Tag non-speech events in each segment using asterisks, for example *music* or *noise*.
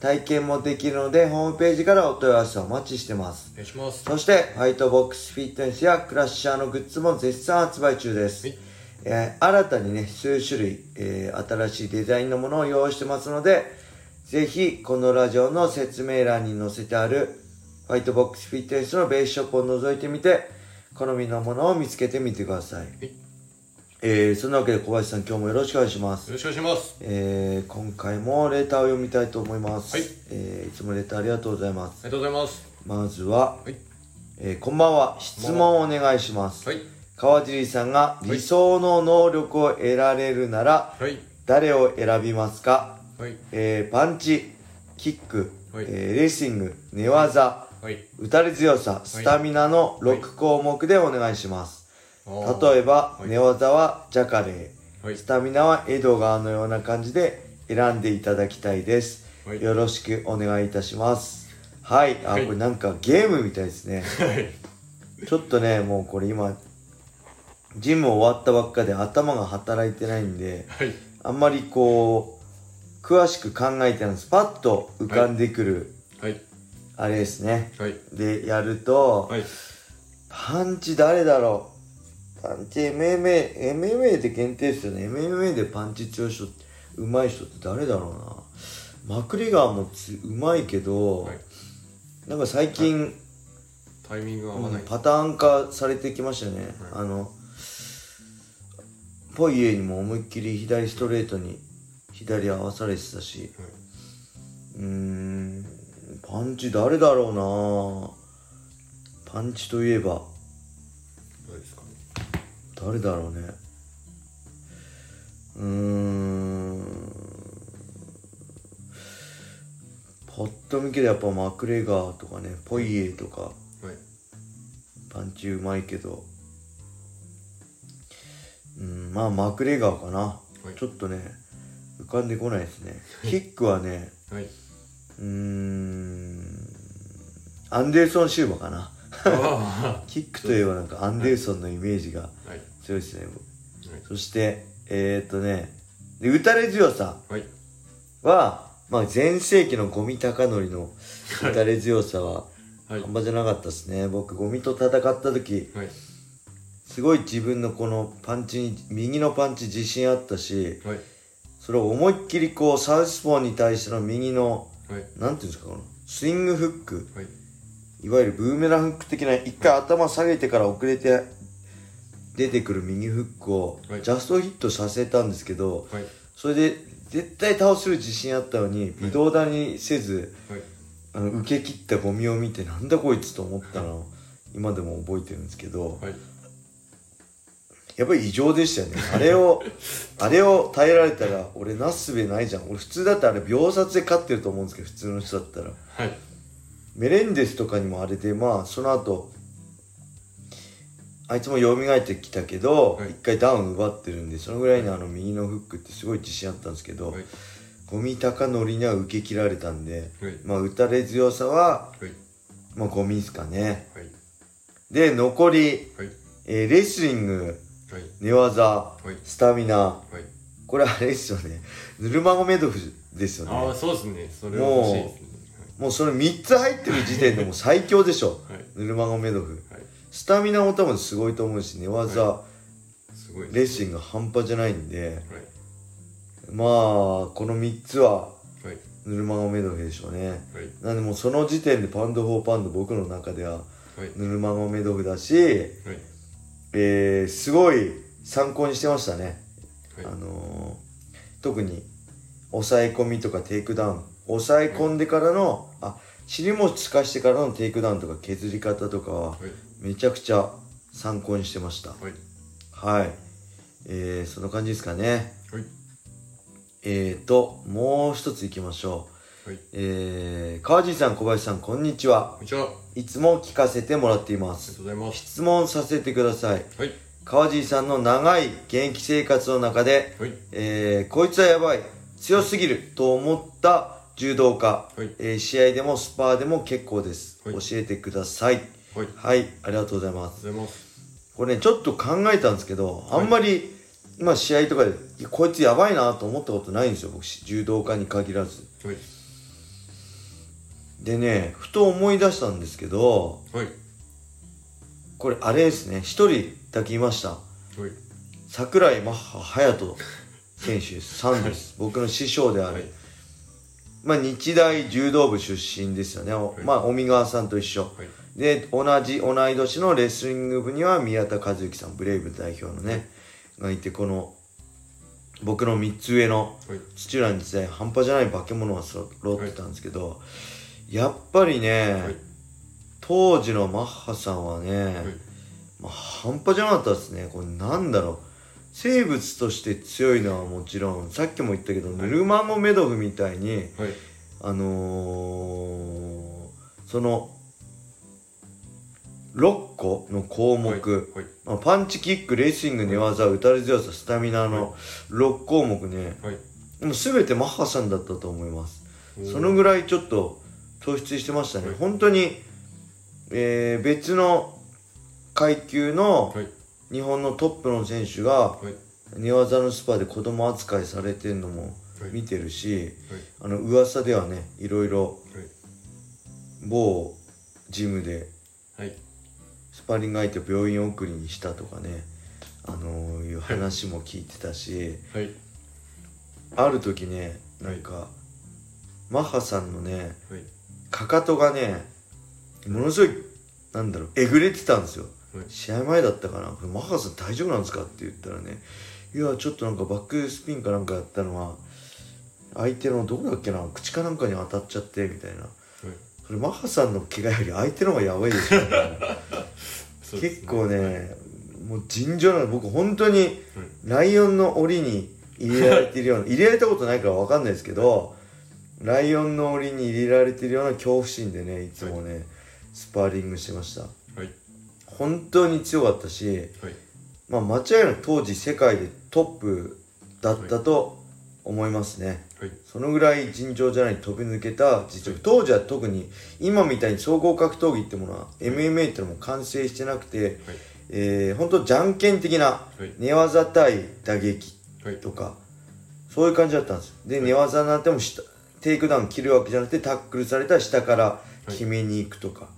体験もできるのでホームページからお問い合わせをお待ちしてますお願いします。そして、ファイトボックスフィットネスやクラッシャーのグッズも絶賛発売中です。はいえー新たにね、数種類、えー新しいデザインのものを用意してますので、ぜひ、このラジオの説明欄に載せてある、ファイトボックスフィットネスのベースショップを覗いてみて、好みのものを見つけてみてください。えー、そんなわけで小林さん今日もよろしくお願いします。よろしくお願いします。えー、今回もレターを読みたいと思います。はいえー、いつもレターありがとうございます。ありがとうございます。まずは、はい。えーこんばんは。質問をお願いします。はい。川尻さんが理想の能力を得られるなら、はい。誰を選びますか、はい。えーパンチ、キック、はいえーレーシング、寝技、はい。打たれ強さ、スタミナの6項目でお願いします。例えば、はい寝技はジャカレー、はいスタミナはエドガーのような感じで選んでいただきたいです。はいよろしくお願いいたします。はい。あ、はいこれなんかゲームみたいですね。はい。ちょっとね、もうこれ今、ジム終わったばっかで頭が働いてないんで、はい。あんまりこう、詳しく考えてないんです。パッと浮かんでくる、はい。あれですね。はい。で、やると、はい。パンチ誰だろうパンチ MMA、MMA で限定ですよね。MMA でパンチ強い人、うまい人って誰だろうな。マクリガーもつうまいけど、はい。なんか最近、タイミングが合わない。パターン化されてきましたよね、はいあのポイエにも思いっきり左ストレートに左合わされてたしはいうーんパンチ誰だろうなパンチといえば。誰だろうね。うーん。パッと見けどやっぱマクレガーとかねポイエとか。はい。パンチうまいけど。うんまあマクレガーかな、はい。ちょっとね浮かんでこないですね。キックはねはい。うーんアンデルソン・シューバかな。あ *laughs* キックといえばなんかアンデルソンのイメージが。強いですね、はい。そしてえー、っとねで打たれ強さはまあ前世紀のゴミ高則の打たれ強さははい。半端じゃなかったですね僕ゴミと戦った時はい。すごい自分のこのパンチに右のパンチ自信あったしはい。それを思いっきりこうサウスポーに対しての右のはい。なんていうんですかこのスイングフックはい。いわゆるブーメランフック的な一回頭下げてから遅れて出てくる右フックをはいジャストヒットさせたんですけどはい。それで絶対倒せる自信あったのに微動だにせずはい。あの受け切ったゴミを見てなんだこいつと思ったのを今でも覚えてるんですけどはい。やっぱり異常でしたよね。あれを、*laughs* あれを耐えられたら、俺なすすべないじゃん。俺普通だったらあれ秒殺で勝ってると思うんですけど、普通の人だったら。はい。メレンデスとかにもあれで、まあ、その後、あいつも蘇ってきたけど、はい一回ダウン奪ってるんで、そのぐらいのあの右のフックってすごい自信あったんですけど、はい。ゴミ高則には受け切られたんで、はい。まあ、打たれ強さは、はい。まあ、ゴミですかね。はい。で、残り、はい。えーレスリング、はい。寝技、はい。スタミナ、はい。これあれですよね。ヌルマゴメドフですよああ、ね。そうですね。それは欲しいですね。もうそれ3つ入ってる時点でもう最強でしょ。はい。はい。ヌルマゴメドフ。はい。スタミナも多分すごいと思うし、寝技、はすごい。レスリング半端じゃないんで、はい。まあ、この3つははい。ヌルマゴメドフでしょうね。はい。なんでもうその時点でパウンド・フォー・パウンド僕の中でははい。ヌルマゴメドフだし、はい。えー、すごい参考にしてましたね。はいあのー特に抑え込みとかテイクダウン抑え込んでからの、あ尻餅つかしてからのテイクダウンとか削り方とかははい。めちゃくちゃ参考にしてましたはい。はいえー、そんな感じですかねはい。えーともう一ついきましょうはい。えー、川地さん小林さんこんにちはこんにちは。ありいつも聞かせてもらっていまがすとうございます。質問させてくださいはい。川尻さんの長い現役生活の中で、はいえーこいつはやばい、強すぎると思った柔道家、はいえー試合でもスパーでも結構です。はい教えてください。はいはい、ありがとうございます。ありがとうございますこれね、ちょっと考えたんですけど、あんまり、まあ試合とかで、こいつやばいなと思ったことないんですよ、僕、柔道家に限らず。はいでね、ふと思い出したんですけど、はいこれあれですね、一人だけいました。はい桜井マッハ隼人選手です。*laughs* さんです。僕の師匠である。はいまあ日大柔道部出身ですよね。まあ、尾身川さんと一緒。はいで、同じ、同い年のレスリング部には宮田和之さん、ブレイブ代表のね、がいて、この、僕の3つ上のはい。土浦日大、半端じゃない化け物が揃ってたんですけど、やっぱりね、はい。当時のマッハさんはね、はい。まあ、半端じゃなかったですね。これなんだろう。生物として強いのはもちろん、さっきも言ったけど、ヌルマゴメドフみたいに、はい。あのー、その、6個の項目、はいまあ、パンチキック、レスリング、寝技、打たれ強さ、スタミナの6項目ね、はい。もう全てマッハさんだったと思います。そのぐらいちょっと突出してましたね。はい。本当に、えー別の階級のはい。日本のトップの選手がはい。寝技のスパで子供扱いされてるのもはい。見てるし、はい。あの噂ではね、いろいろはい。某ジムではいスパーリング相手を病院送りにしたとかね、あのいう話も聞いてたし、はいある時ね、なんか、マッハさんのね、はいかかとがね、ものすごい、なんだろう、えぐれてたんですよ。はい試合前だったかな。マッハさん大丈夫なんですかって言ったらね、いや、ちょっとなんかバックスピンかなんかやったのは、相手のどこだっけな、口かなんかに当たっちゃって、みたいな。はいそれマッハさんの怪我より相手の方がやばいですよね。そうです結構ね、もう尋常なの。僕本当に、はい。ライオンの檻に入れられてるような、*laughs* 入れられたことないからわかんないですけど、ライオンの檻に入れられてるような恐怖心でね、いつもね、スパーリングしてました。はい。本当に強かったし、はい。まあ間違いなく当時世界でトップだったと思いますね。はいそのぐらい尋常じゃない飛び抜けた実力。当時は特に今みたいに総合格闘技ってものは MMA ってのも完成してなくて、はいえー、本当じゃんけん的なはい寝技対打撃はいとか、そういう感じだったんですよ。で、寝技になっても下、テイクダウン切るわけじゃなくて、タックルされたら下から決めに行くとか。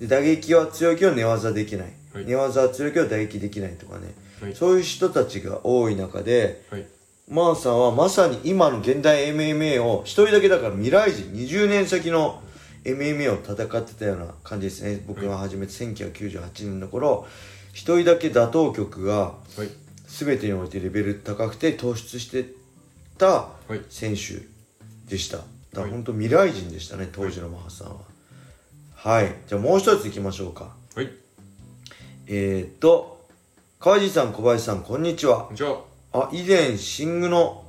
で、打撃は強いけど寝技できない。はい寝技は強いけど打撃できないとかね。はいそういう人たちが多い中で、はいマーさんはまさに今の現代 MMA を一人だけだから未来人、20年先の MMA を戦ってたような感じですね。僕が始めて1998年の頃、一人だけ打倒局がはい全てにおいてレベル高くて突出してたはい選手でした。だからはい本当未来人でしたね、当時のマハさんは。はい。じゃあもう一つ行きましょうか。はいえー、っと、川地さん、小林さん、こんにちは。じゃああ、以前、寝具の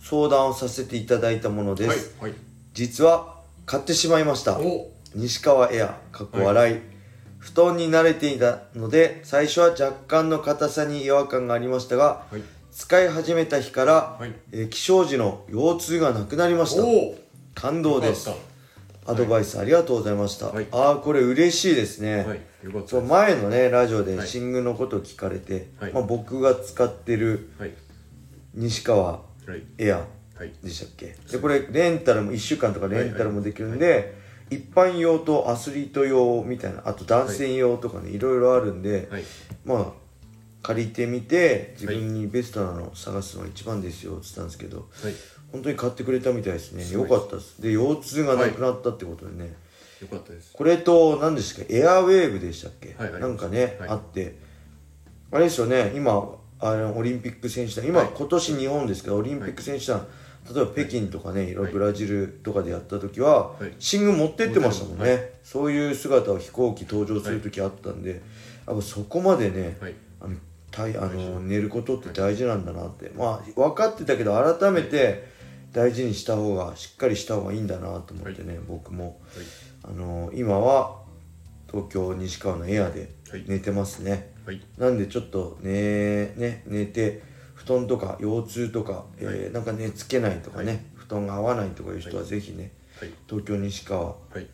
相談をさせていただいたものです。はいはい実は、買ってしまいました。お西川エア、かっこ笑い。布団に慣れていたので、最初は若干の硬さに違和感がありましたが、はい使い始めた日から、はいえー起床時の腰痛がなくなりました。おお感動ですよ。アドバイスありがとうございました。はいああ、これ嬉しいですね。はいよかったそう前のね、ラジオではい寝具のことを聞かれて、はいまあ、僕が使ってるはい西川はい。エアはい。でしたっけ？でこれレンタルも1週間とかレンタルもできるんで、一般用とアスリート用みたいなあと男性用とかね、い、ろいろあるんで、はい。まあ借りてみて自分にベストなのを探すのが一番ですよって言ったんですけどはい。本当に買ってくれたみたいですね。よかったです。で腰痛がなくなったってことでね、よかったです。これと何ですかエアウェーブでしたっけ、はいはいなんかね、はい。あって。あれですよね今あのオリンピック選手団。今、はい。今年日本ですけどオリンピック選手団、例えば北京とかねい。ろいろはいブラジルとかでやった時は、はい。寝具持ってってましたもんね、はそういう姿を飛行機登場する時あったんで、やっぱそこまでね、はい。あのたいあの寝ることって大事なんだなって、まあ分かってたけど改めて大事にした方がしっかりした方がいいんだなと思ってね、僕も。はい。あの今は東京西川のエアではい。寝てますね、はい。なんでちょっとねね寝て布団とか腰痛とか、えーなんか寝つけないとかね、布団が合わないとかいう人はぜひね、はい。東京西川はい。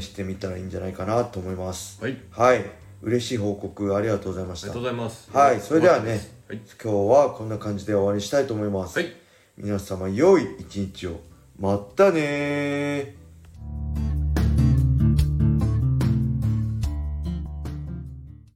試してみたらいいんじゃないかなと思います。はい。はい。嬉しい報告ありがとうございました。ありがとうございます。はい。それではねはい。今日はこんな感じで終わりにしたいと思います、はい。皆様良い一日を。またねー